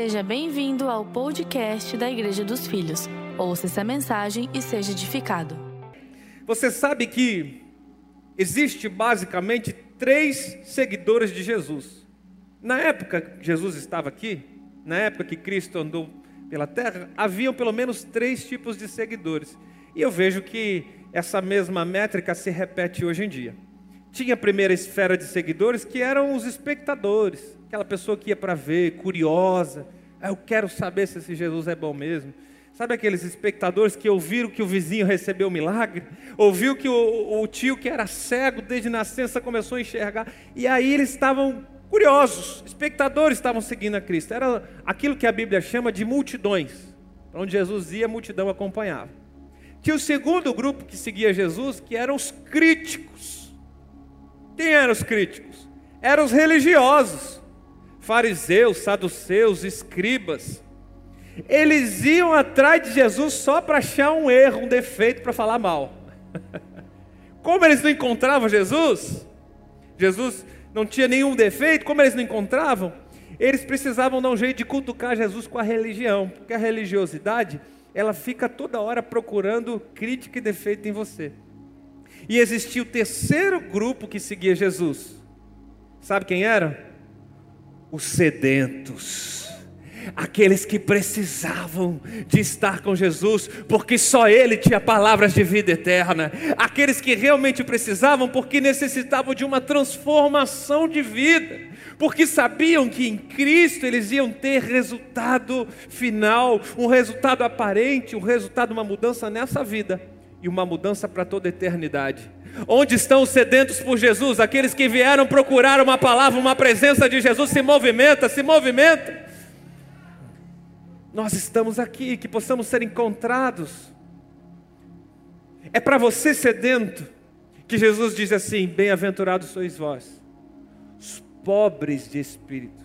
Seja bem-vindo ao podcast da Igreja dos Filhos. Ouça essa mensagem e seja edificado. Você sabe que existe basicamente três seguidores de Jesus. Na época que Jesus estava aqui, na época que Cristo andou pela terra, haviam pelo menos três tipos de seguidores. E eu vejo que essa mesma métrica se repete hoje em dia. Tinha a primeira esfera de seguidores que eram os espectadores, aquela pessoa que ia para ver, curiosa, ah, eu quero saber se esse Jesus é bom mesmo. Sabe aqueles espectadores que ouviram que o vizinho recebeu o milagre? Ouviu que o, o tio que era cego desde nascença começou a enxergar? E aí eles estavam curiosos, espectadores estavam seguindo a Cristo. Era aquilo que a Bíblia chama de multidões. Onde Jesus ia, a multidão acompanhava. Tinha o segundo grupo que seguia Jesus, que eram os críticos. Quem eram os críticos? Eram os religiosos, fariseus, saduceus, escribas. Eles iam atrás de Jesus só para achar um erro, um defeito para falar mal. Como eles não encontravam Jesus, Jesus não tinha nenhum defeito, como eles não encontravam, eles precisavam dar um jeito de cutucar Jesus com a religião, porque a religiosidade ela fica toda hora procurando crítica e defeito em você. E existia o terceiro grupo que seguia Jesus. Sabe quem era? Os sedentos. Aqueles que precisavam de estar com Jesus, porque só Ele tinha palavras de vida eterna. Aqueles que realmente precisavam, porque necessitavam de uma transformação de vida porque sabiam que em Cristo eles iam ter resultado final, um resultado aparente, um resultado, uma mudança nessa vida e uma mudança para toda a eternidade. Onde estão os sedentos por Jesus? Aqueles que vieram procurar uma palavra, uma presença de Jesus, se movimenta, se movimenta. Nós estamos aqui, que possamos ser encontrados. É para você sedento que Jesus diz assim: Bem-aventurados sois vós pobres de espírito,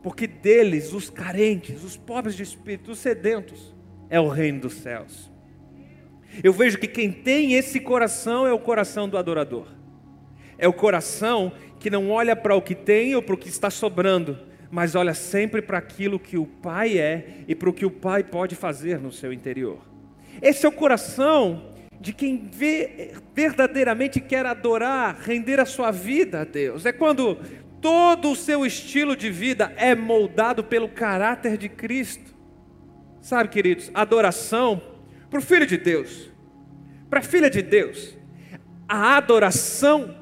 porque deles, os carentes, os pobres de espírito, os sedentos, é o reino dos céus. Eu vejo que quem tem esse coração é o coração do adorador, é o coração que não olha para o que tem ou para o que está sobrando, mas olha sempre para aquilo que o Pai é e para o que o Pai pode fazer no seu interior. Esse é o coração de quem vê, verdadeiramente quer adorar, render a sua vida a Deus. É quando todo o seu estilo de vida é moldado pelo caráter de Cristo. Sabe, queridos, adoração para o Filho de Deus, para a filha de Deus, a adoração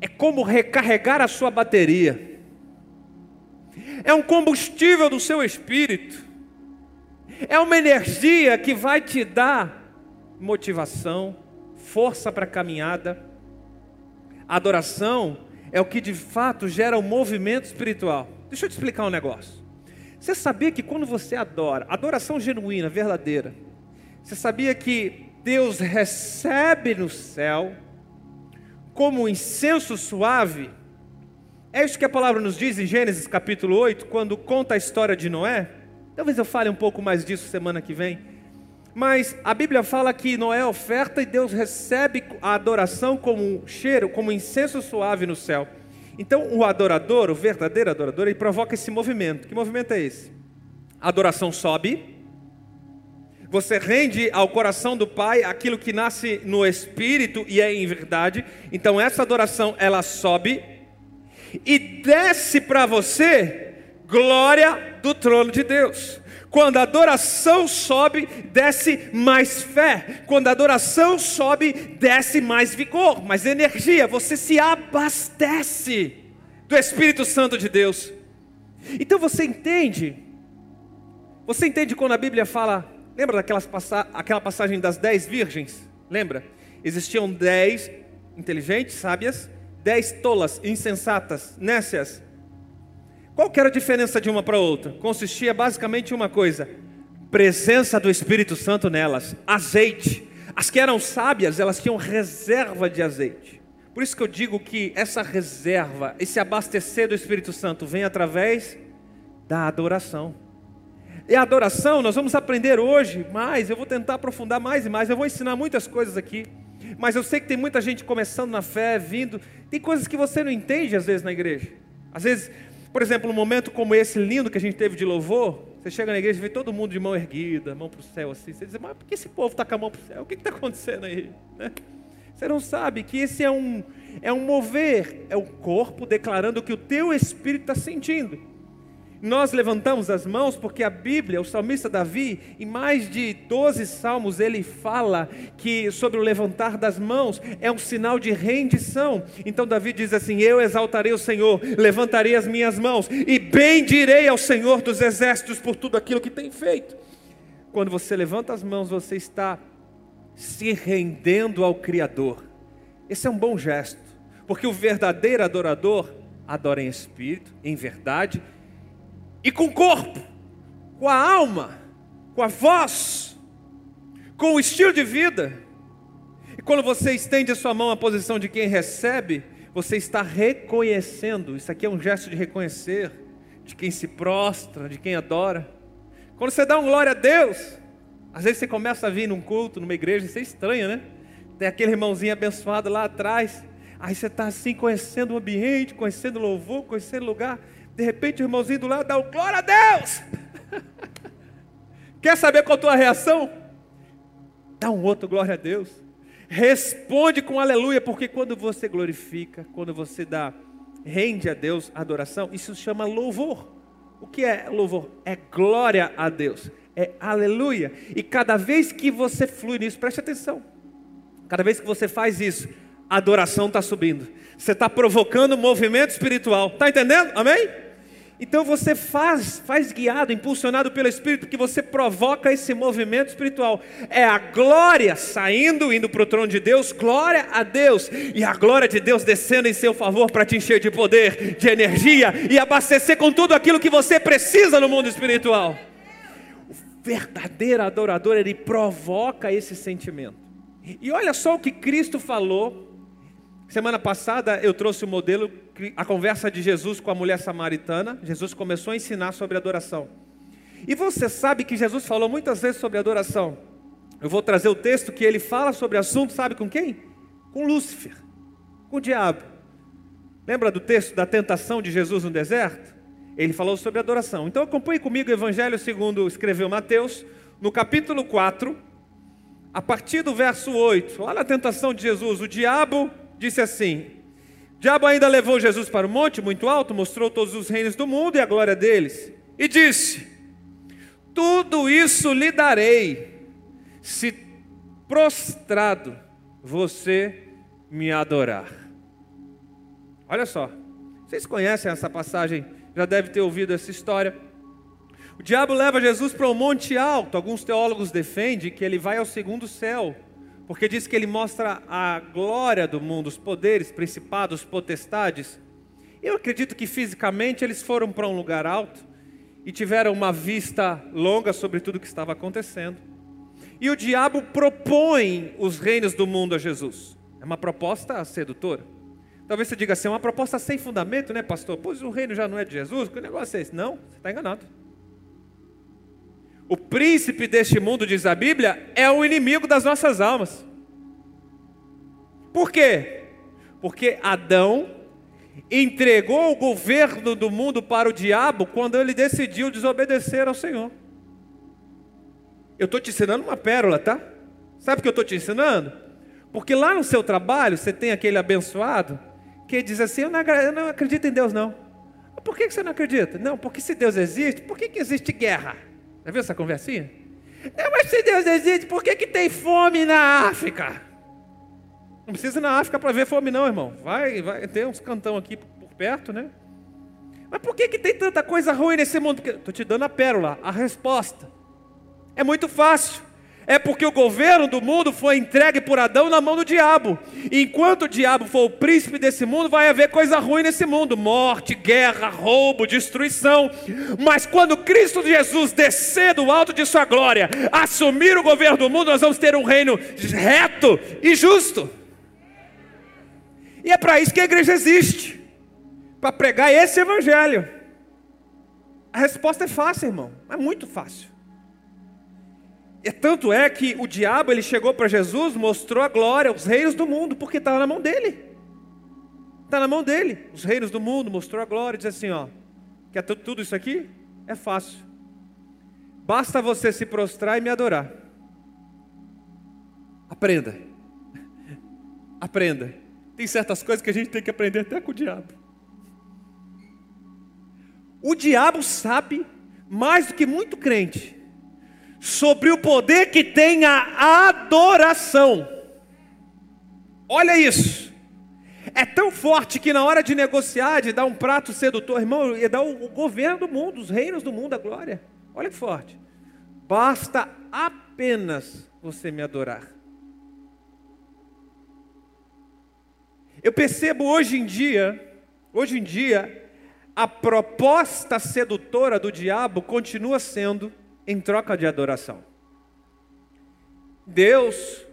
é como recarregar a sua bateria, é um combustível do seu espírito, é uma energia que vai te dar motivação, força para a caminhada. A adoração é o que de fato gera o um movimento espiritual. Deixa eu te explicar um negócio. Você sabia que quando você adora, adoração genuína, verdadeira, você sabia que Deus recebe no céu como um incenso suave? É isso que a palavra nos diz em Gênesis capítulo 8, quando conta a história de Noé. Talvez eu fale um pouco mais disso semana que vem. Mas a Bíblia fala que Noé oferta e Deus recebe a adoração como um cheiro, como um incenso suave no céu. Então o adorador, o verdadeiro adorador, ele provoca esse movimento. Que movimento é esse? A adoração sobe. Você rende ao coração do Pai aquilo que nasce no espírito e é em verdade. Então essa adoração ela sobe e desce para você glória do trono de Deus. Quando a adoração sobe, desce mais fé. Quando a adoração sobe, desce mais vigor, mais energia. Você se abastece do Espírito Santo de Deus. Então você entende? Você entende quando a Bíblia fala? Lembra daquelas passa aquela passagem das dez virgens? Lembra? Existiam dez inteligentes, sábias, dez tolas, insensatas, nécias. Qual era a diferença de uma para outra? Consistia basicamente em uma coisa: presença do Espírito Santo nelas, azeite. As que eram sábias, elas tinham reserva de azeite. Por isso que eu digo que essa reserva, esse abastecer do Espírito Santo vem através da adoração. E a adoração, nós vamos aprender hoje mais, eu vou tentar aprofundar mais e mais, eu vou ensinar muitas coisas aqui. Mas eu sei que tem muita gente começando na fé, vindo. Tem coisas que você não entende às vezes na igreja. Às vezes Por exemplo, um momento como esse lindo que a gente teve de louvor, você chega na igreja e vê todo mundo de mão erguida, mão para o céu assim. Você diz, mas por que esse povo está com a mão para o céu? O que está acontecendo aí? Né? Você não sabe que esse é um, é um mover, é o corpo declarando o que o teu espírito está sentindo. Nós levantamos as mãos porque a Bíblia, o salmista Davi, em mais de 12 salmos, ele fala que sobre o levantar das mãos é um sinal de rendição. Então Davi diz assim: Eu exaltarei o Senhor, levantarei as minhas mãos e bendirei ao Senhor dos exércitos por tudo aquilo que tem feito. Quando você levanta as mãos, você está se rendendo ao Criador. Esse é um bom gesto, porque o verdadeiro adorador adora em espírito, em verdade e com o corpo, com a alma, com a voz, com o estilo de vida. E quando você estende a sua mão à posição de quem recebe, você está reconhecendo. Isso aqui é um gesto de reconhecer, de quem se prostra, de quem adora. Quando você dá um glória a Deus, às vezes você começa a vir num culto, numa igreja, isso é estranho, né? Tem aquele irmãozinho abençoado lá atrás. Aí você está assim, conhecendo o ambiente, conhecendo o louvor, conhecendo o lugar. De repente o irmãozinho do lado dá um glória a Deus. Quer saber qual a tua reação? Dá um outro glória a Deus. Responde com aleluia, porque quando você glorifica, quando você dá, rende a Deus a adoração, isso se chama louvor. O que é louvor? É glória a Deus, é aleluia. E cada vez que você flui nisso, preste atenção. Cada vez que você faz isso, a adoração está subindo. Você está provocando um movimento espiritual. Está entendendo? Amém? Então você faz, faz guiado, impulsionado pelo Espírito, que você provoca esse movimento espiritual. É a glória saindo, indo para o trono de Deus, glória a Deus, e a glória de Deus descendo em seu favor para te encher de poder, de energia e abastecer com tudo aquilo que você precisa no mundo espiritual. O verdadeiro adorador, ele provoca esse sentimento. E olha só o que Cristo falou Semana passada eu trouxe o modelo, a conversa de Jesus com a mulher samaritana. Jesus começou a ensinar sobre adoração. E você sabe que Jesus falou muitas vezes sobre adoração. Eu vou trazer o texto que ele fala sobre assunto, sabe com quem? Com Lúcifer, com o diabo. Lembra do texto da tentação de Jesus no deserto? Ele falou sobre adoração. Então acompanhe comigo o Evangelho segundo escreveu Mateus, no capítulo 4, a partir do verso 8. Olha a tentação de Jesus. O diabo disse assim: Diabo ainda levou Jesus para o monte muito alto, mostrou todos os reinos do mundo e a glória deles, e disse: Tudo isso lhe darei, se prostrado você me adorar. Olha só, vocês conhecem essa passagem, já deve ter ouvido essa história. O diabo leva Jesus para um monte alto. Alguns teólogos defendem que ele vai ao segundo céu porque diz que ele mostra a glória do mundo, os poderes, principados, potestades. Eu acredito que fisicamente eles foram para um lugar alto e tiveram uma vista longa sobre tudo o que estava acontecendo. E o diabo propõe os reinos do mundo a Jesus. É uma proposta sedutora. Talvez você diga assim, é uma proposta sem fundamento, né, pastor? Pois o reino já não é de Jesus, que negócio é esse? Não, você está enganado. O príncipe deste mundo, diz a Bíblia, é o inimigo das nossas almas. Por quê? Porque Adão entregou o governo do mundo para o diabo quando ele decidiu desobedecer ao Senhor. Eu estou te ensinando uma pérola, tá? Sabe o que eu estou te ensinando? Porque lá no seu trabalho você tem aquele abençoado que diz assim: Eu não, acredito em Deus, não. Por que você não acredita? Não, porque se Deus existe, por que, que existe guerra? Já viu essa conversinha? É, mas se Deus existe, por que, que tem fome na África? Não precisa ir na África para ver fome, não, irmão. Vai, vai ter uns cantão aqui por perto, né? Mas por que, que tem tanta coisa ruim nesse mundo? Estou te dando a pérola, a resposta. É muito fácil. É porque o governo do mundo foi entregue por Adão na mão do diabo. Enquanto o diabo for o príncipe desse mundo, vai haver coisa ruim nesse mundo: morte, guerra, roubo, destruição. Mas quando Cristo Jesus descer do alto de sua glória, assumir o governo do mundo, nós vamos ter um reino reto e justo. E é para isso que a igreja existe para pregar esse evangelho. A resposta é fácil, irmão, é muito fácil. E tanto é que o diabo ele chegou para Jesus, mostrou a glória, os reinos do mundo, porque estava na mão dele. Está na mão dele. Os reinos do mundo mostrou a glória, diz assim: ó, Quer tudo isso aqui? É fácil. Basta você se prostrar e me adorar. Aprenda. Aprenda. Tem certas coisas que a gente tem que aprender até com o diabo. O diabo sabe mais do que muito crente sobre o poder que tem a adoração. Olha isso. É tão forte que na hora de negociar, de dar um prato sedutor, irmão, ia dar o governo do mundo, os reinos do mundo, a glória. Olha que forte. Basta apenas você me adorar. Eu percebo hoje em dia, hoje em dia, a proposta sedutora do diabo continua sendo em troca de adoração. Deus,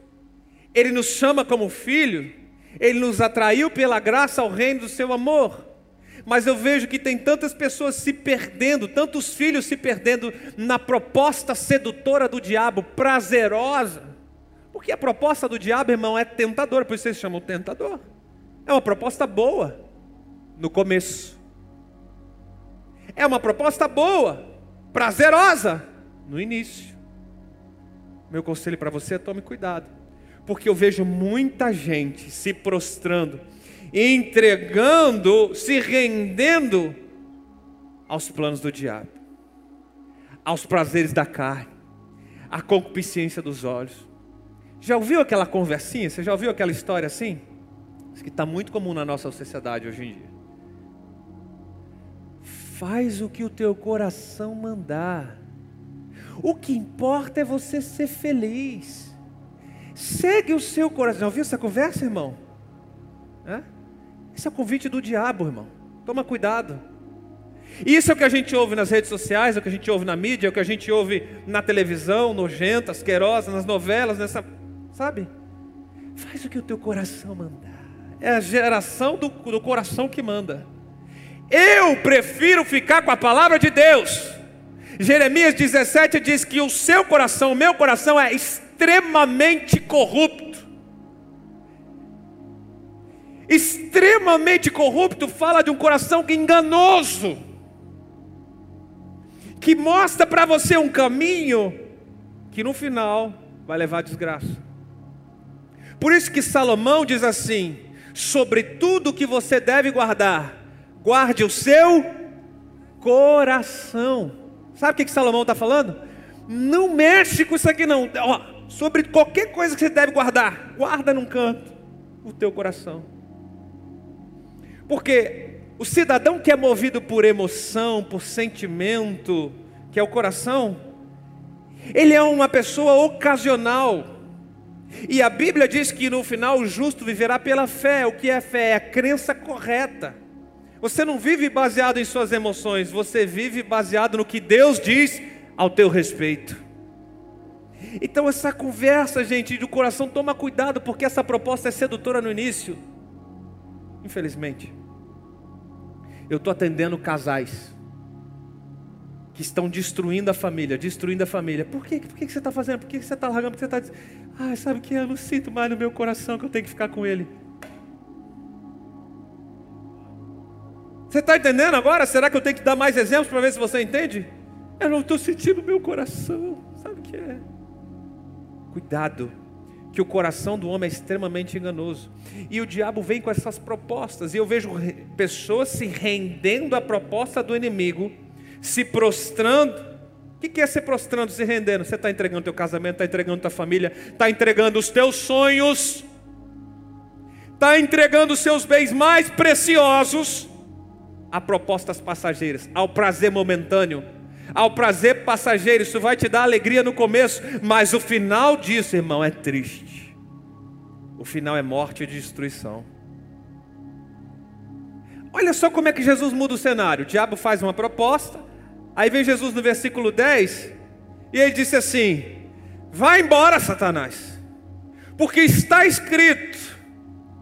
Ele nos chama como filho, Ele nos atraiu pela graça ao reino do seu amor. Mas eu vejo que tem tantas pessoas se perdendo, tantos filhos se perdendo na proposta sedutora do diabo, prazerosa. Porque a proposta do diabo, irmão, é tentadora, por isso vocês chamam tentador. É uma proposta boa no começo. É uma proposta boa, prazerosa no início. Meu conselho para você é tome cuidado, porque eu vejo muita gente se prostrando, entregando, se rendendo aos planos do diabo, aos prazeres da carne, à concupiscência dos olhos. Já ouviu aquela conversinha? Você já ouviu aquela história assim? Isso que está muito comum na nossa sociedade hoje em dia. Faz o que o teu coração mandar. O que importa é você ser feliz. Segue o seu coração. Ouviu essa conversa, irmão? É? Esse é o convite do diabo, irmão. Toma cuidado. Isso é o que a gente ouve nas redes sociais, é o que a gente ouve na mídia, é o que a gente ouve na televisão, nojenta, asquerosa, nas novelas, nessa. Sabe? Faz o que o teu coração mandar. É a geração do, do coração que manda. Eu prefiro ficar com a palavra de Deus. Jeremias 17 diz que o seu coração, o meu coração é extremamente corrupto. Extremamente corrupto fala de um coração que enganoso, que mostra para você um caminho que no final vai levar à desgraça. Por isso que Salomão diz assim: sobre tudo que você deve guardar, guarde o seu coração. Sabe o que, que Salomão está falando? Não mexe com isso aqui não. Ó, sobre qualquer coisa que você deve guardar, guarda num canto o teu coração. Porque o cidadão que é movido por emoção, por sentimento, que é o coração, ele é uma pessoa ocasional. E a Bíblia diz que no final o justo viverá pela fé. O que é fé? É a crença correta. Você não vive baseado em suas emoções, você vive baseado no que Deus diz ao teu respeito. Então essa conversa, gente, do coração, toma cuidado, porque essa proposta é sedutora no início. Infelizmente. Eu estou atendendo casais que estão destruindo a família, destruindo a família. Por quê? Por que você está fazendo? Por que você está largando? Por que você está dizendo, ah, sabe que eu não sinto mais no meu coração que eu tenho que ficar com ele. Você está entendendo agora? Será que eu tenho que dar mais exemplos para ver se você entende? Eu não estou sentindo meu coração. Sabe o que é? Cuidado, que o coração do homem é extremamente enganoso. E o diabo vem com essas propostas. E eu vejo pessoas se rendendo à proposta do inimigo, se prostrando. O que é se prostrando, se rendendo? Você está entregando teu casamento, está entregando tua família, está entregando os teus sonhos, está entregando os seus bens mais preciosos a propostas passageiras, ao prazer momentâneo, ao prazer passageiro. Isso vai te dar alegria no começo, mas o final disso, irmão, é triste. O final é morte e destruição. Olha só como é que Jesus muda o cenário. O diabo faz uma proposta, aí vem Jesus no versículo 10, e ele disse assim: Vai embora, Satanás, porque está escrito: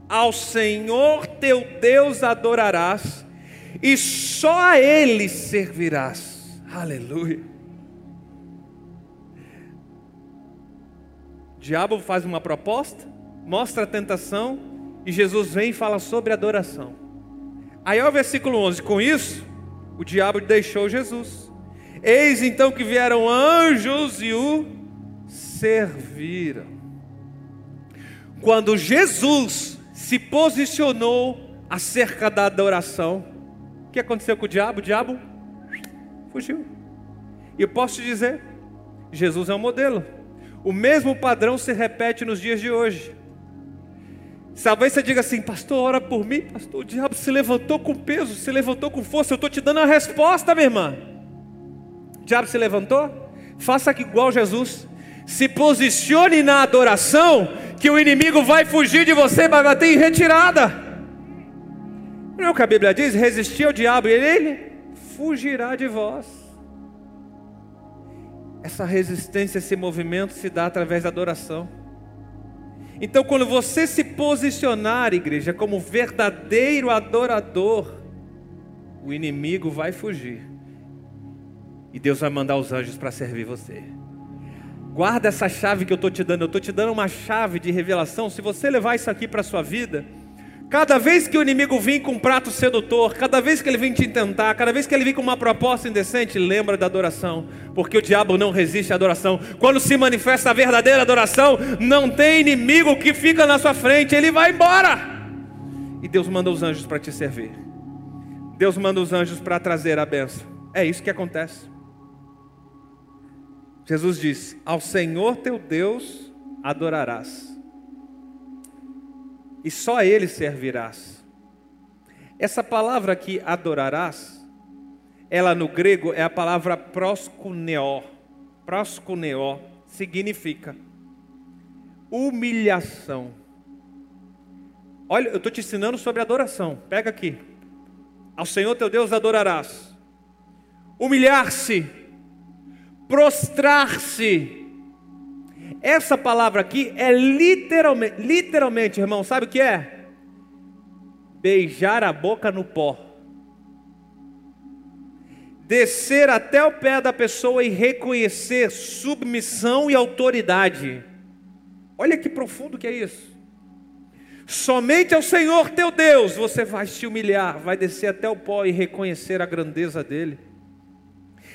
Ao Senhor teu Deus adorarás e só a Ele servirás. Aleluia. O diabo faz uma proposta, mostra a tentação, e Jesus vem e fala sobre adoração. Aí é o versículo 11: Com isso, o diabo deixou Jesus. Eis então que vieram anjos e o serviram. Quando Jesus se posicionou acerca da adoração, o que aconteceu com o diabo? O diabo fugiu. E eu posso te dizer, Jesus é um modelo. O mesmo padrão se repete nos dias de hoje. Talvez você diga assim, pastor, ora por mim, pastor, o diabo se levantou com peso, se levantou com força, eu estou te dando a resposta, minha irmã. O diabo se levantou? Faça igual Jesus. Se posicione na adoração, que o inimigo vai fugir de você, vai bater em retirada. Não é o que a Bíblia diz? Resistir ao diabo e ele fugirá de vós. Essa resistência, esse movimento se dá através da adoração. Então, quando você se posicionar, igreja, como verdadeiro adorador, o inimigo vai fugir. E Deus vai mandar os anjos para servir você. Guarda essa chave que eu estou te dando. Eu estou te dando uma chave de revelação. Se você levar isso aqui para a sua vida, Cada vez que o inimigo vem com um prato sedutor, cada vez que ele vem te tentar, cada vez que ele vem com uma proposta indecente, lembra da adoração, porque o diabo não resiste à adoração. Quando se manifesta a verdadeira adoração, não tem inimigo que fica na sua frente, ele vai embora. E Deus manda os anjos para te servir. Deus manda os anjos para trazer a benção. É isso que acontece. Jesus diz: Ao Senhor teu Deus adorarás e só a Ele servirás. Essa palavra aqui, adorarás, ela no grego é a palavra proskuneo. Proskuneo significa humilhação. Olha, eu estou te ensinando sobre adoração. Pega aqui. Ao Senhor teu Deus adorarás. Humilhar-se, prostrar-se, essa palavra aqui é literalmente, literalmente, irmão, sabe o que é? Beijar a boca no pó. Descer até o pé da pessoa e reconhecer submissão e autoridade. Olha que profundo que é isso. Somente ao Senhor teu Deus você vai se humilhar, vai descer até o pó e reconhecer a grandeza dele.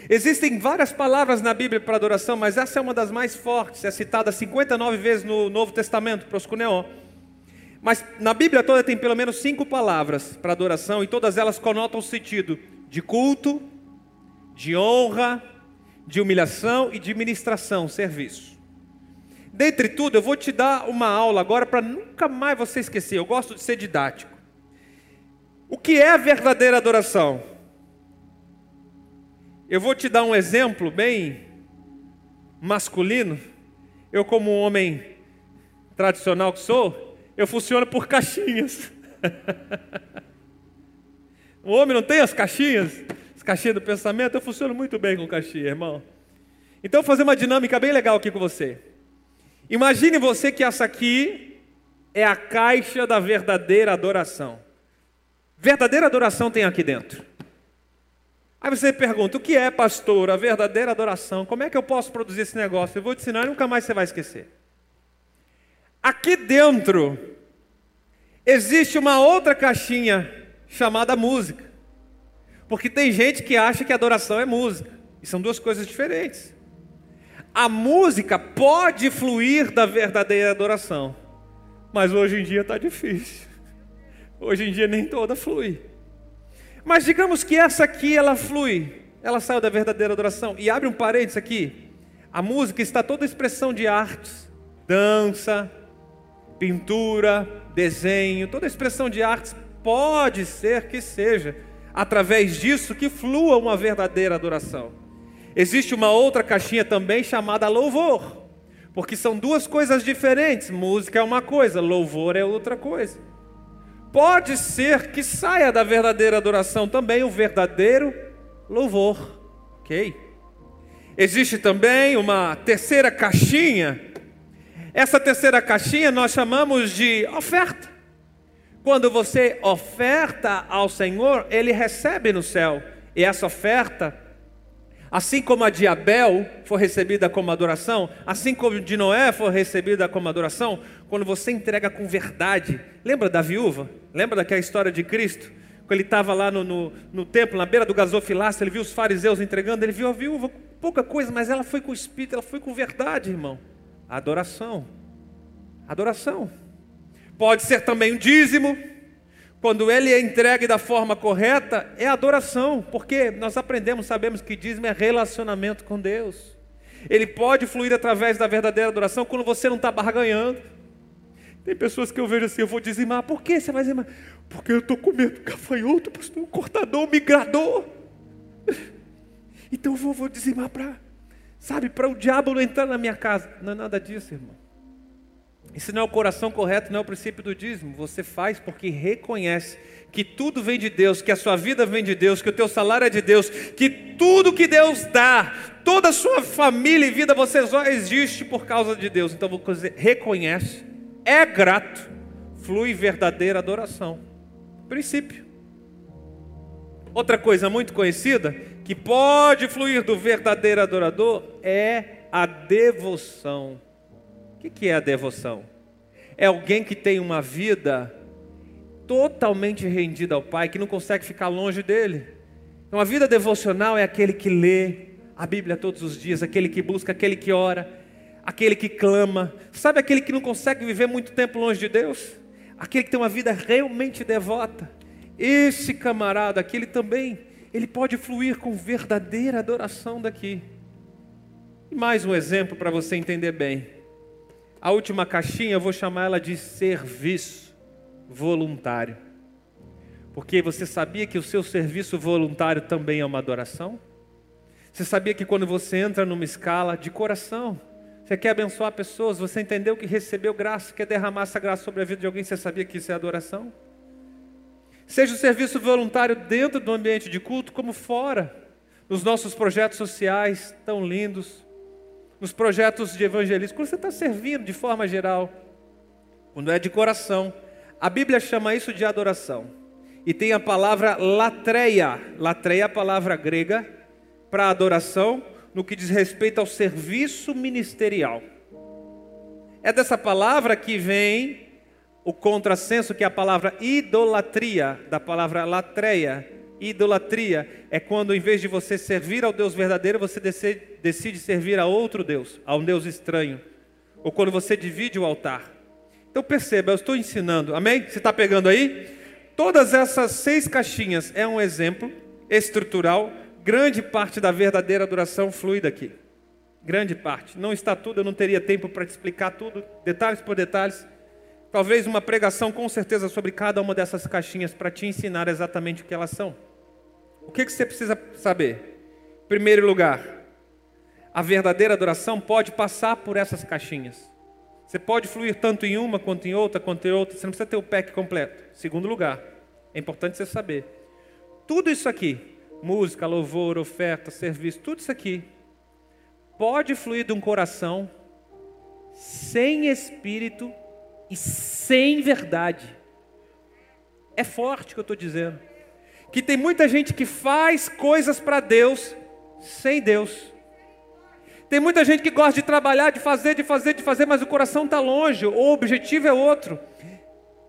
Existem várias palavras na Bíblia para adoração, mas essa é uma das mais fortes, é citada 59 vezes no Novo Testamento, proscuneon. Mas na Bíblia toda tem pelo menos cinco palavras para adoração e todas elas conotam o sentido de culto, de honra, de humilhação e de ministração, serviço. Dentre tudo, eu vou te dar uma aula agora para nunca mais você esquecer. Eu gosto de ser didático. O que é verdadeira adoração? Eu vou te dar um exemplo bem masculino. Eu, como homem tradicional que sou, eu funciono por caixinhas. o homem não tem as caixinhas, as caixinhas do pensamento, eu funciono muito bem com caixinha, irmão. Então, vou fazer uma dinâmica bem legal aqui com você. Imagine você que essa aqui é a caixa da verdadeira adoração. Verdadeira adoração tem aqui dentro. Aí você pergunta: o que é, pastor, a verdadeira adoração? Como é que eu posso produzir esse negócio? Eu vou te ensinar e nunca mais você vai esquecer. Aqui dentro existe uma outra caixinha chamada música. Porque tem gente que acha que adoração é música. E são duas coisas diferentes. A música pode fluir da verdadeira adoração. Mas hoje em dia está difícil. Hoje em dia nem toda flui. Mas digamos que essa aqui ela flui, ela saiu da verdadeira adoração. E abre um parênteses aqui. A música está toda expressão de artes, dança, pintura, desenho, toda expressão de artes pode ser que seja através disso que flua uma verdadeira adoração. Existe uma outra caixinha também chamada louvor, porque são duas coisas diferentes. Música é uma coisa, louvor é outra coisa pode ser que saia da verdadeira adoração também o verdadeiro louvor. Ok? Existe também uma terceira caixinha. Essa terceira caixinha nós chamamos de oferta. Quando você oferta ao Senhor, Ele recebe no céu. E essa oferta Assim como a de Abel foi recebida como adoração, assim como a de Noé foi recebida como adoração, quando você entrega com verdade. Lembra da viúva? Lembra daquela história de Cristo? Quando ele estava lá no, no, no, templo, na beira do gasofilácio, ele viu os fariseus entregando, ele viu a viúva, pouca coisa, mas ela foi com o Espírito, ela foi com verdade, irmão. Adoração. Adoração. Pode ser também um dízimo. Quando ele é entregue da forma correta, é adoração, porque nós aprendemos, sabemos que dízimo é relacionamento com Deus. Ele pode fluir através da verdadeira adoração quando você não está barganhando. Tem pessoas que eu vejo assim, eu vou dizimar. Por que você vai dizimar? Porque eu estou com medo do gafanhoto, pastor, um cortador, um migrador. Então eu vou, vou dizimar para, sabe, para o diabo não entrar na minha casa. Não é nada disso, irmão. Isso não é o coração correto, não é o princípio do dízimo. Você faz porque reconhece que tudo vem de Deus, que a sua vida vem de Deus, que o teu salário é de Deus, que tudo que Deus dá, toda a sua família e vida, você só existe por causa de Deus. Então você reconhece, é grato, flui verdadeira adoração. Princípio. Outra coisa muito conhecida, que pode fluir do verdadeiro adorador, é a devoção. O que é a devoção? É alguém que tem uma vida totalmente rendida ao Pai, que não consegue ficar longe dele. Então, a vida devocional é aquele que lê a Bíblia todos os dias, aquele que busca, aquele que ora, aquele que clama. Sabe aquele que não consegue viver muito tempo longe de Deus? Aquele que tem uma vida realmente devota. Esse camarada aqui, ele também, ele pode fluir com verdadeira adoração daqui. E mais um exemplo para você entender bem. A última caixinha eu vou chamar ela de serviço voluntário. Porque você sabia que o seu serviço voluntário também é uma adoração? Você sabia que quando você entra numa escala de coração, você quer abençoar pessoas, você entendeu que recebeu graça, quer derramar essa graça sobre a vida de alguém, você sabia que isso é adoração? Seja o serviço voluntário dentro do ambiente de culto, como fora, nos nossos projetos sociais tão lindos, nos projetos de evangelismo, quando você está servindo de forma geral, quando é de coração, a Bíblia chama isso de adoração. E tem a palavra latreia. Latreia é a palavra grega para adoração no que diz respeito ao serviço ministerial. É dessa palavra que vem o contrassenso, que é a palavra idolatria, da palavra latreia. Idolatria é quando, em vez de você servir ao Deus verdadeiro, você decide servir a outro Deus, a um Deus estranho. Ou quando você divide o altar. Então perceba, eu estou ensinando, amém? Você está pegando aí? Todas essas seis caixinhas é um exemplo estrutural. Grande parte da verdadeira adoração flui daqui. Grande parte. Não está tudo, eu não teria tempo para te explicar tudo, detalhes por detalhes. Talvez uma pregação com certeza sobre cada uma dessas caixinhas para te ensinar exatamente o que elas são. O que, que você precisa saber? Em primeiro lugar, a verdadeira adoração pode passar por essas caixinhas. Você pode fluir tanto em uma quanto em outra, quanto em outra. Você não precisa ter o pack completo. Segundo lugar, é importante você saber. Tudo isso aqui, música, louvor, oferta, serviço, tudo isso aqui, pode fluir de um coração sem espírito e sem verdade. É forte o que eu estou dizendo. Que tem muita gente que faz coisas para Deus sem Deus. Tem muita gente que gosta de trabalhar, de fazer, de fazer, de fazer, mas o coração está longe, o objetivo é outro.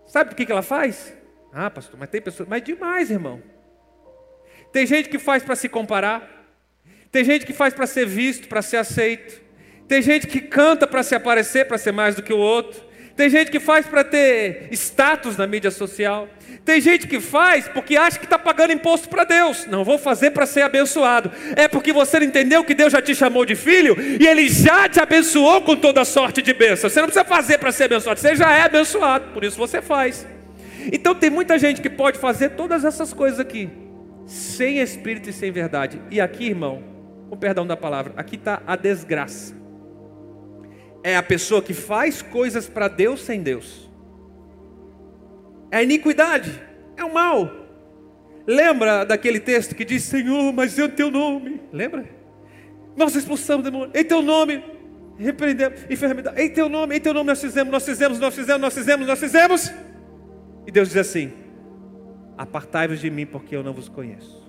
Sabe por que, que ela faz? Ah, pastor, mas tem pessoas. Mas demais, irmão. Tem gente que faz para se comparar. Tem gente que faz para ser visto, para ser aceito. Tem gente que canta para se aparecer, para ser mais do que o outro. Tem gente que faz para ter status na mídia social. Tem gente que faz porque acha que está pagando imposto para Deus. Não vou fazer para ser abençoado. É porque você não entendeu que Deus já te chamou de filho e Ele já te abençoou com toda sorte de bênção. Você não precisa fazer para ser abençoado. Você já é abençoado. Por isso você faz. Então tem muita gente que pode fazer todas essas coisas aqui, sem espírito e sem verdade. E aqui, irmão, com perdão da palavra, aqui está a desgraça é a pessoa que faz coisas para Deus sem Deus. É a iniquidade, é o mal. Lembra daquele texto que diz: Senhor, mas é o teu nome. Lembra? Nós expulsamos demônio, em teu nome repreendemos enfermidade, em teu nome, em teu nome nós fizemos, nós fizemos, nós fizemos, nós fizemos, nós fizemos. E Deus diz assim: Apartai-vos de mim, porque eu não vos conheço.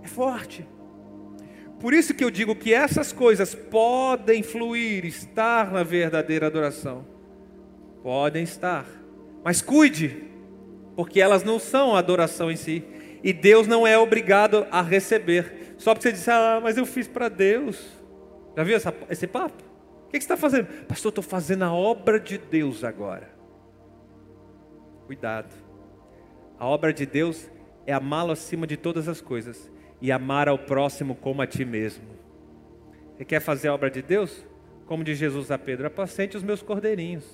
É forte. Por isso que eu digo que essas coisas podem fluir, estar na verdadeira adoração. Podem estar. Mas cuide, porque elas não são adoração em si. E Deus não é obrigado a receber. Só porque você disse, ah, mas eu fiz para Deus. Já viu essa, esse papo? O que, que você está fazendo? Pastor, estou fazendo a obra de Deus agora. Cuidado. A obra de Deus é amá-lo acima de todas as coisas e amar ao próximo como a ti mesmo. Você quer fazer a obra de Deus? Como diz Jesus a Pedro, apacente os meus cordeirinhos.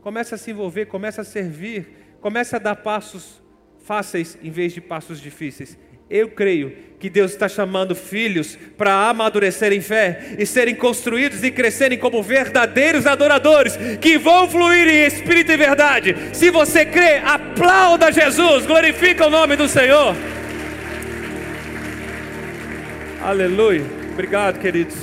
Comece a se envolver, comece a servir, comece a dar passos fáceis em vez de passos difíceis. Eu creio que Deus está chamando filhos para amadurecerem fé e serem construídos e crescerem como verdadeiros adoradores que vão fluir em espírito e verdade. Se você crê, aplauda Jesus, glorifica o nome do Senhor. Aleluia. Obrigado, queridos.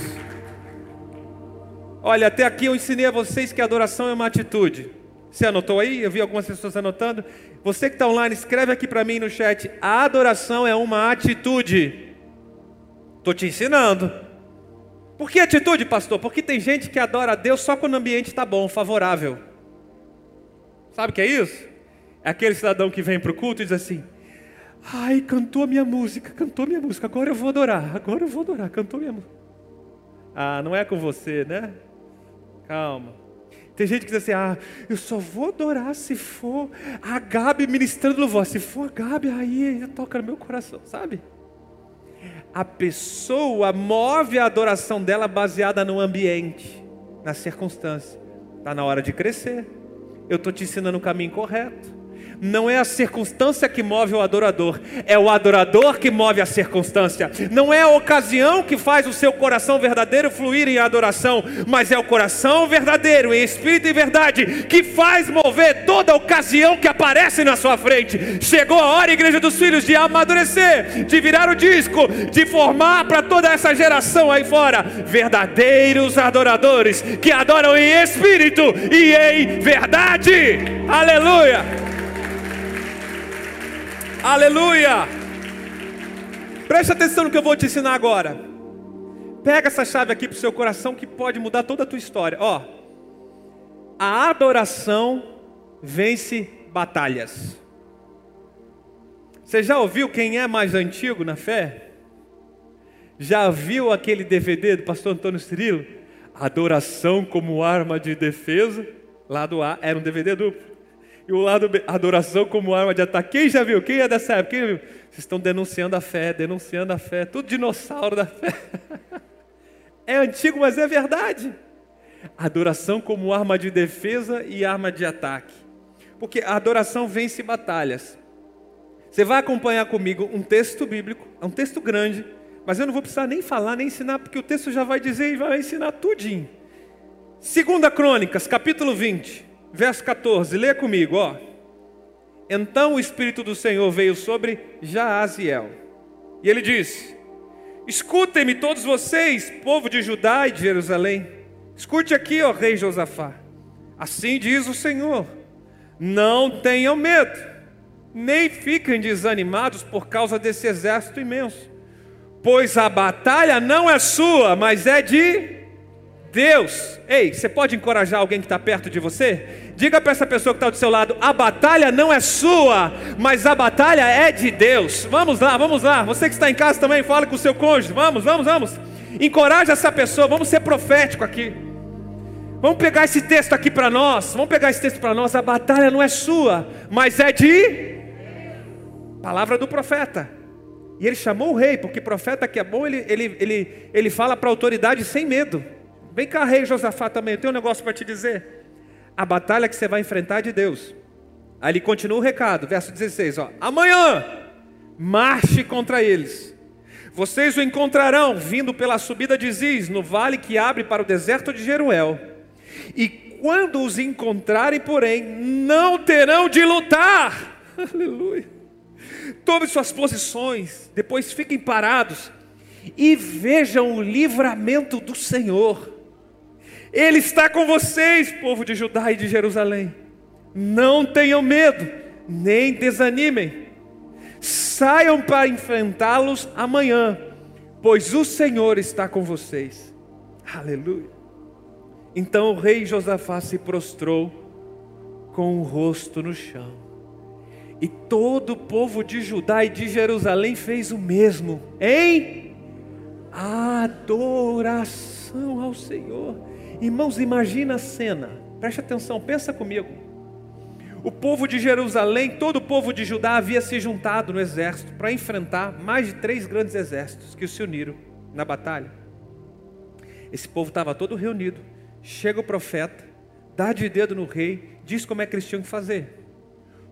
Olha, até aqui eu ensinei a vocês que adoração é uma atitude. Você anotou aí? Eu vi algumas pessoas anotando. Você que está online, escreve aqui para mim no chat. A adoração é uma atitude. Estou te ensinando. Por que atitude, pastor? Porque tem gente que adora a Deus só quando o ambiente está bom, favorável. Sabe o que é isso? É aquele cidadão que vem para o culto e diz assim: Ai, cantou a minha música, cantou minha música, agora eu vou adorar, agora eu vou adorar, cantou minha música. Ah, não é com você, né? Calma. Tem gente que diz assim: ah, eu só vou adorar se for a Gabi ministrando louvor. Se for a Gabi, aí toca no meu coração, sabe? A pessoa move a adoração dela baseada no ambiente, na circunstância. Está na hora de crescer. Eu estou te ensinando o caminho correto. Não é a circunstância que move o adorador, é o adorador que move a circunstância. Não é a ocasião que faz o seu coração verdadeiro fluir em adoração, mas é o coração verdadeiro, em espírito e verdade, que faz mover toda ocasião que aparece na sua frente. Chegou a hora, Igreja dos Filhos, de amadurecer, de virar o disco, de formar para toda essa geração aí fora verdadeiros adoradores que adoram em espírito e em verdade. Aleluia! Aleluia! Preste atenção no que eu vou te ensinar agora. Pega essa chave aqui para o seu coração que pode mudar toda a tua história. Ó, a adoração vence batalhas. Você já ouviu quem é mais antigo na fé? Já viu aquele DVD do pastor Antônio Cirilo? Adoração como arma de defesa. Lá do A, era um DVD duplo. E o lado adoração como arma de ataque. Quem já viu? Quem é dessa época? Quem viu? Vocês estão denunciando a fé, denunciando a fé. Tudo dinossauro da fé. É antigo, mas é verdade. Adoração como arma de defesa e arma de ataque. Porque a adoração vence batalhas. Você vai acompanhar comigo um texto bíblico, é um texto grande, mas eu não vou precisar nem falar, nem ensinar, porque o texto já vai dizer e vai ensinar tudinho. Segunda Crônicas, capítulo 20 verso 14, lê comigo, ó. Então o Espírito do Senhor veio sobre Jaaziel. E ele disse: Escutem-me todos vocês, povo de Judá e de Jerusalém. Escute aqui, ó rei Josafá. Assim diz o Senhor: Não tenham medo, nem fiquem desanimados por causa desse exército imenso, pois a batalha não é sua, mas é de Deus. Ei, você pode encorajar alguém que está perto de você? Diga para essa pessoa que está do seu lado: a batalha não é sua, mas a batalha é de Deus. Vamos lá, vamos lá. Você que está em casa também, fala com o seu cônjuge. Vamos, vamos, vamos. Encoraje essa pessoa. Vamos ser profético aqui. Vamos pegar esse texto aqui para nós. Vamos pegar esse texto para nós. A batalha não é sua, mas é de palavra do profeta. E ele chamou o rei, porque profeta que é bom, ele, ele, ele, ele fala para a autoridade sem medo. Vem cá, rei Josafá também, eu tenho um negócio para te dizer a batalha que você vai enfrentar é de Deus. Aí ele continua o recado, verso 16: ó, Amanhã, marche contra eles. Vocês o encontrarão vindo pela subida de Ziz, no vale que abre para o deserto de Jeruel. E quando os encontrarem, porém, não terão de lutar. Aleluia. Tomem suas posições, depois fiquem parados e vejam o livramento do Senhor ele está com vocês, povo de Judá e de Jerusalém. Não tenham medo, nem desanimem. Saiam para enfrentá-los amanhã, pois o Senhor está com vocês. Aleluia. Então o rei Josafá se prostrou com o rosto no chão. E todo o povo de Judá e de Jerusalém fez o mesmo, em adoração ao Senhor. Irmãos, imagina a cena, preste atenção, pensa comigo. O povo de Jerusalém, todo o povo de Judá havia se juntado no exército para enfrentar mais de três grandes exércitos que se uniram na batalha. Esse povo estava todo reunido. Chega o profeta, dá de dedo no rei, diz como é que eles tinham que fazer.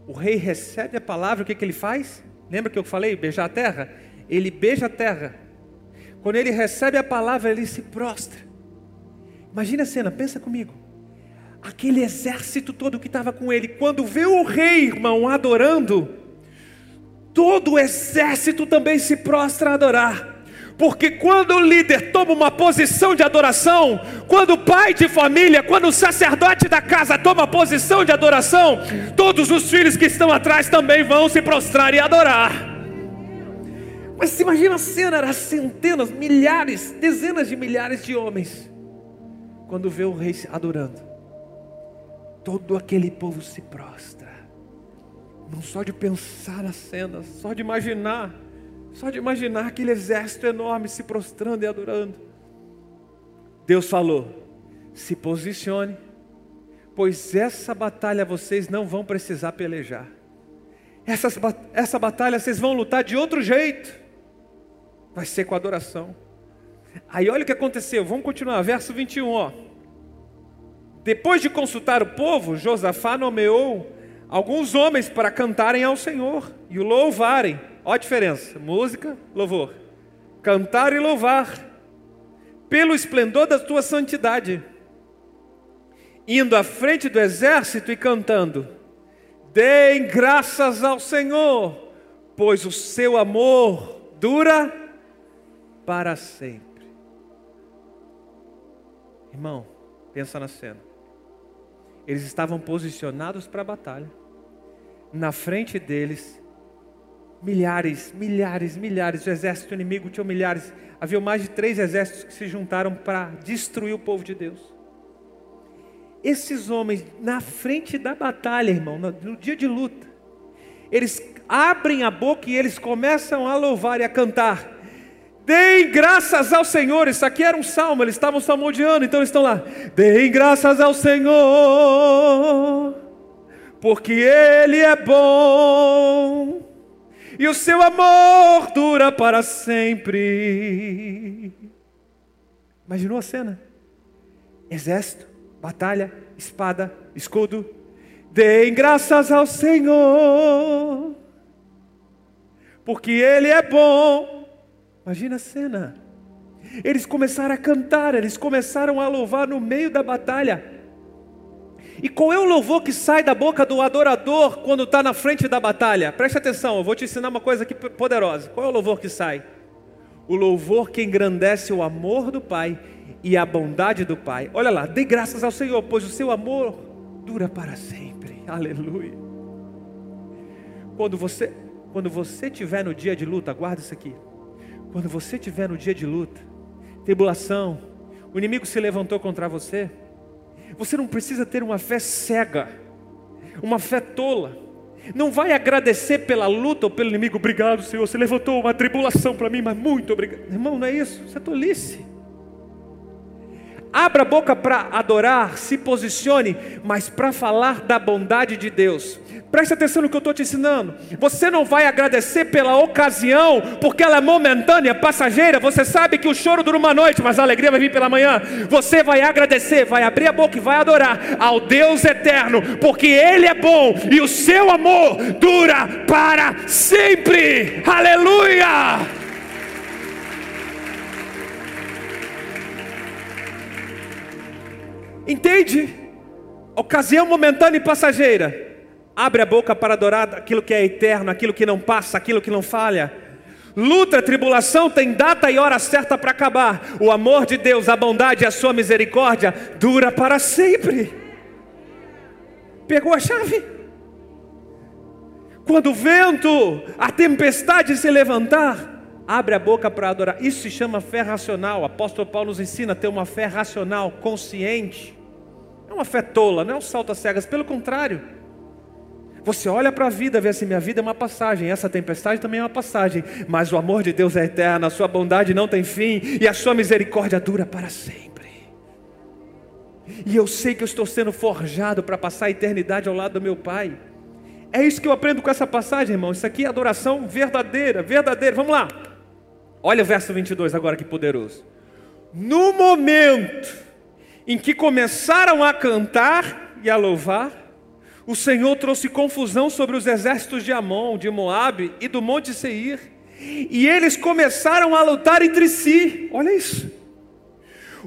O rei recebe a palavra, o que, que ele faz? Lembra que eu falei, beijar a terra? Ele beija a terra. Quando ele recebe a palavra, ele se prostra. Imagina a cena, pensa comigo. Aquele exército todo que estava com ele, quando vê o rei, irmão, adorando, todo o exército também se prostra a adorar. Porque quando o líder toma uma posição de adoração, quando o pai de família, quando o sacerdote da casa toma posição de adoração, todos os filhos que estão atrás também vão se prostrar e adorar. Mas se imagina a cena, eram centenas, milhares, dezenas de milhares de homens, quando vê o rei adorando, todo aquele povo se prostra, não só de pensar na cena, só de imaginar só de imaginar aquele exército enorme se prostrando e adorando. Deus falou: se posicione, pois essa batalha vocês não vão precisar pelejar. Essas, essa batalha vocês vão lutar de outro jeito. Vai ser com adoração. Aí olha o que aconteceu, vamos continuar, verso 21, ó. Depois de consultar o povo, Josafá nomeou alguns homens para cantarem ao Senhor e o louvarem. Olha a diferença: música, louvor. Cantar e louvar, pelo esplendor da tua santidade, indo à frente do exército e cantando: Deem graças ao Senhor, pois o seu amor dura para sempre. Irmão, pensa na cena. Eles estavam posicionados para a batalha. Na frente deles milhares, milhares, milhares. O exército inimigo tinha milhares. Havia mais de três exércitos que se juntaram para destruir o povo de Deus. Esses homens, na frente da batalha, irmão, no dia de luta, eles abrem a boca e eles começam a louvar e a cantar. Deem graças ao Senhor. Isso aqui era um salmo, eles estavam salmodiando, então eles estão lá. Deem graças ao Senhor, porque Ele é bom e o seu amor dura para sempre. Imaginou a cena? Exército, batalha, espada, escudo. Deem graças ao Senhor, porque Ele é bom. Imagina a cena. Eles começaram a cantar, eles começaram a louvar no meio da batalha. E qual é o louvor que sai da boca do adorador quando está na frente da batalha? Preste atenção, eu vou te ensinar uma coisa aqui poderosa. Qual é o louvor que sai? O louvor que engrandece o amor do Pai e a bondade do Pai. Olha lá, dê graças ao Senhor, pois o seu amor dura para sempre. Aleluia. Quando você, quando você tiver no dia de luta, guarda isso aqui. Quando você tiver no dia de luta, tribulação, o inimigo se levantou contra você, você não precisa ter uma fé cega, uma fé tola. Não vai agradecer pela luta ou pelo inimigo. Obrigado, Senhor. Você levantou uma tribulação para mim, mas muito obrigado. Irmão, não é isso. Isso é tolice. Abra a boca para adorar, se posicione, mas para falar da bondade de Deus. Preste atenção no que eu estou te ensinando. Você não vai agradecer pela ocasião, porque ela é momentânea, passageira. Você sabe que o choro dura uma noite, mas a alegria vai vir pela manhã. Você vai agradecer, vai abrir a boca e vai adorar ao Deus eterno, porque Ele é bom e o seu amor dura para sempre. Aleluia! Entende? Ocasião momentânea e passageira. Abre a boca para adorar aquilo que é eterno, aquilo que não passa, aquilo que não falha. Luta, tribulação tem data e hora certa para acabar. O amor de Deus, a bondade e a sua misericórdia dura para sempre. Pegou a chave? Quando o vento, a tempestade se levantar, abre a boca para adorar. Isso se chama fé racional. O apóstolo Paulo nos ensina a ter uma fé racional, consciente. Não é uma fé tola, não é um salto às cegas, pelo contrário Você olha para a vida, vê assim: minha vida é uma passagem, essa tempestade também é uma passagem, mas o amor de Deus é eterno, a sua bondade não tem fim e a sua misericórdia dura para sempre. E eu sei que eu estou sendo forjado para passar a eternidade ao lado do meu Pai. É isso que eu aprendo com essa passagem, irmão. Isso aqui é adoração verdadeira, verdadeira. Vamos lá. Olha o verso 22 agora que poderoso. No momento em que começaram a cantar e a louvar, o Senhor trouxe confusão sobre os exércitos de Amon, de Moabe e do monte Seir, e eles começaram a lutar entre si. Olha isso.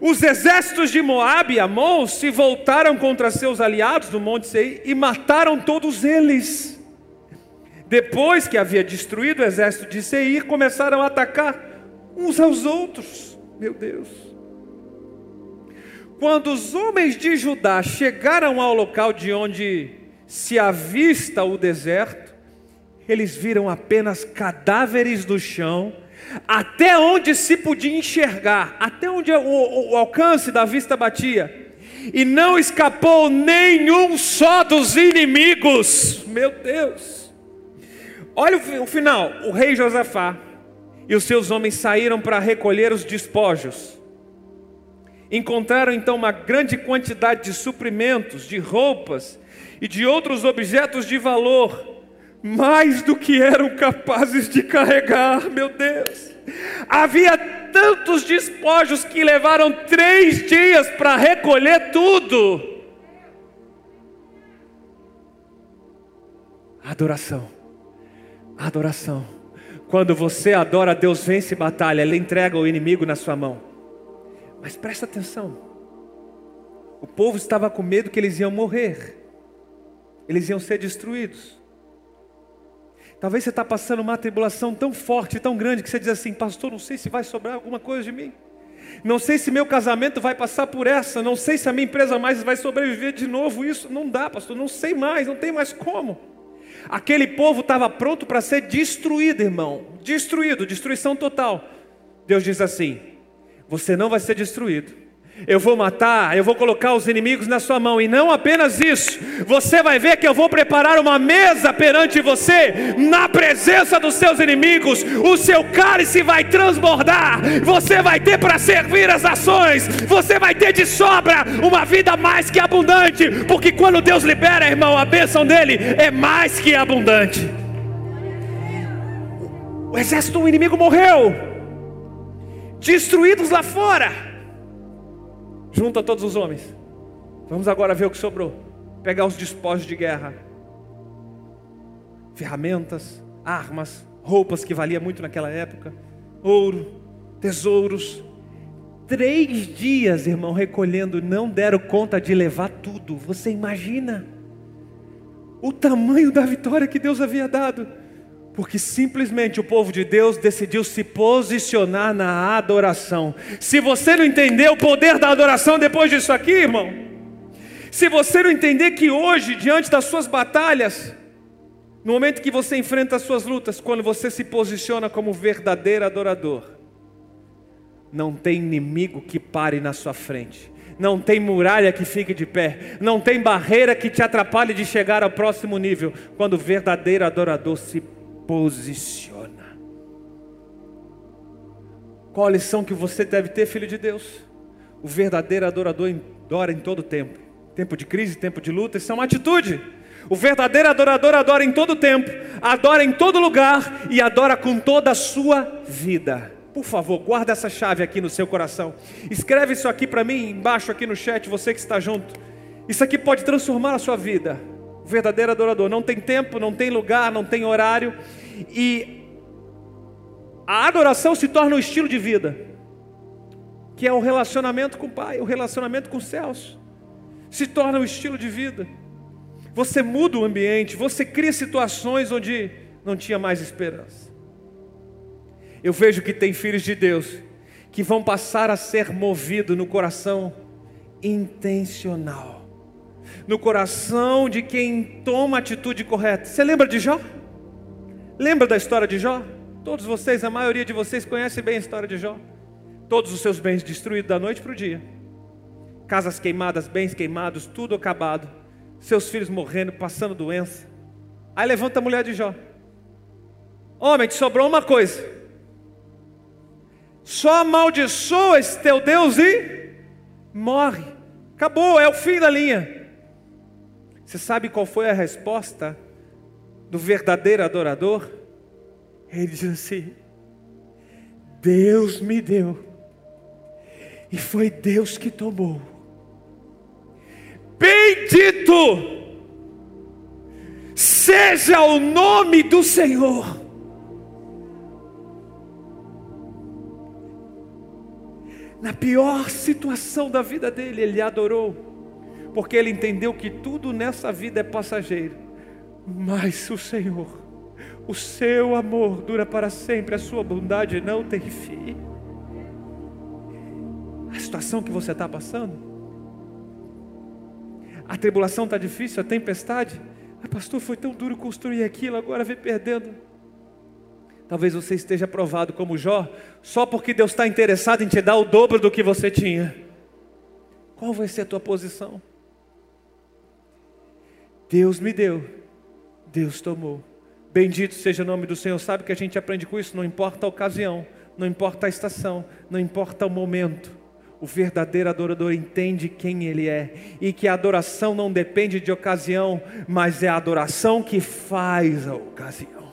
Os exércitos de Moabe e Amon se voltaram contra seus aliados no monte Seir e mataram todos eles. Depois que havia destruído o exército de Seir, começaram a atacar uns aos outros. Meu Deus. Quando os homens de Judá chegaram ao local de onde se avista o deserto, eles viram apenas cadáveres do chão, até onde se podia enxergar, até onde o, o, o alcance da vista batia, e não escapou nenhum só dos inimigos. Meu Deus! Olha o, o final: o rei Josafá e os seus homens saíram para recolher os despojos. Encontraram então uma grande quantidade de suprimentos, de roupas e de outros objetos de valor, mais do que eram capazes de carregar, meu Deus. Havia tantos despojos que levaram três dias para recolher tudo. Adoração, adoração. Quando você adora, Deus vence batalha, Ele entrega o inimigo na sua mão. Mas presta atenção, o povo estava com medo que eles iam morrer eles iam ser destruídos. Talvez você está passando uma tribulação tão forte, tão grande, que você diz assim, pastor, não sei se vai sobrar alguma coisa de mim. Não sei se meu casamento vai passar por essa, não sei se a minha empresa mais vai sobreviver de novo. Isso não dá, pastor, não sei mais, não tem mais como. Aquele povo estava pronto para ser destruído, irmão. Destruído, destruição total. Deus diz assim: Você não vai ser destruído eu vou matar, eu vou colocar os inimigos na sua mão, e não apenas isso, você vai ver que eu vou preparar uma mesa perante você, na presença dos seus inimigos, o seu cálice vai transbordar, você vai ter para servir as nações, você vai ter de sobra uma vida mais que abundante, porque quando Deus libera, irmão, a bênção dele é mais que abundante. O exército do inimigo morreu, destruídos lá fora Junta todos os homens. Vamos agora ver o que sobrou. Pegar os despojos de guerra. Ferramentas, armas, roupas que valia muito naquela época, ouro, tesouros. Três dias, irmão, recolhendo, não deram conta de levar tudo. Você imagina o tamanho da vitória que Deus havia dado porque simplesmente o povo de Deus decidiu se posicionar na adoração. Se você não entender o poder da adoração depois disso aqui, irmão, se você não entender que hoje, diante das suas batalhas, no momento que você enfrenta as suas lutas, quando você se posiciona como verdadeiro adorador, não tem inimigo que pare na sua frente, não tem muralha que fique de pé, não tem barreira que te atrapalhe de chegar ao próximo nível, quando o verdadeiro adorador se posiciona. Qual a lição que você deve ter, filho de Deus? O verdadeiro adorador adora em todo tempo. Tempo de crise, tempo de luta, isso é uma atitude. O verdadeiro adorador adora em todo tempo, adora em todo lugar e adora com toda a sua vida. Por favor, guarda essa chave aqui no seu coração. Escreve isso aqui para mim embaixo aqui no chat, você que está junto. Isso aqui pode transformar a sua vida o verdadeiro adorador. Não tem tempo, não tem lugar, não tem horário. E a adoração se torna um estilo de vida, que é o relacionamento com o Pai, o relacionamento com os céus. Se torna um estilo de vida. Você muda o ambiente, você cria situações onde não tinha mais esperança. Eu vejo que tem filhos de Deus que vão passar a ser movidos no coração intencional no coração de quem toma a atitude correta. Você lembra de Jó? Lembra da história de Jó? Todos vocês, a maioria de vocês conhece bem a história de Jó. Todos os seus bens destruídos da noite para o dia. Casas queimadas, bens queimados, tudo acabado. Seus filhos morrendo, passando doença. Aí levanta a mulher de Jó. Homem, te sobrou uma coisa. Só amaldiçoa esse teu Deus e morre. Acabou, é o fim da linha. Você sabe qual foi a resposta do verdadeiro adorador? Ele diz assim: Deus me deu, e foi Deus que tomou. Bendito seja o nome do Senhor. Na pior situação da vida dele, ele adorou, porque ele entendeu que tudo nessa vida é passageiro, mas o Senhor, o seu amor dura para sempre, a sua bondade não tem fim. A situação que você está passando, a tribulação está difícil, a tempestade, ah, pastor, foi tão duro construir aquilo, agora vem perdendo. Talvez você esteja provado como Jó, só porque Deus está interessado em te dar o dobro do que você tinha. Qual vai ser a tua posição? Deus me deu, Deus tomou. Bendito seja o nome do Senhor. Sabe que a gente aprende com isso? Não importa a ocasião, não importa a estação, não importa o momento. O verdadeiro adorador entende quem ele é e que a adoração não depende de ocasião, mas é a adoração que faz a ocasião.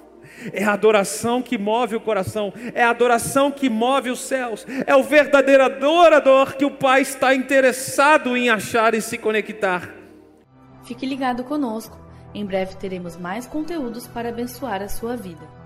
É a adoração que move o coração, é a adoração que move os céus, é o verdadeiro adorador que o Pai está interessado em achar e se conectar. Fique ligado conosco, em breve teremos mais conteúdos para abençoar a sua vida.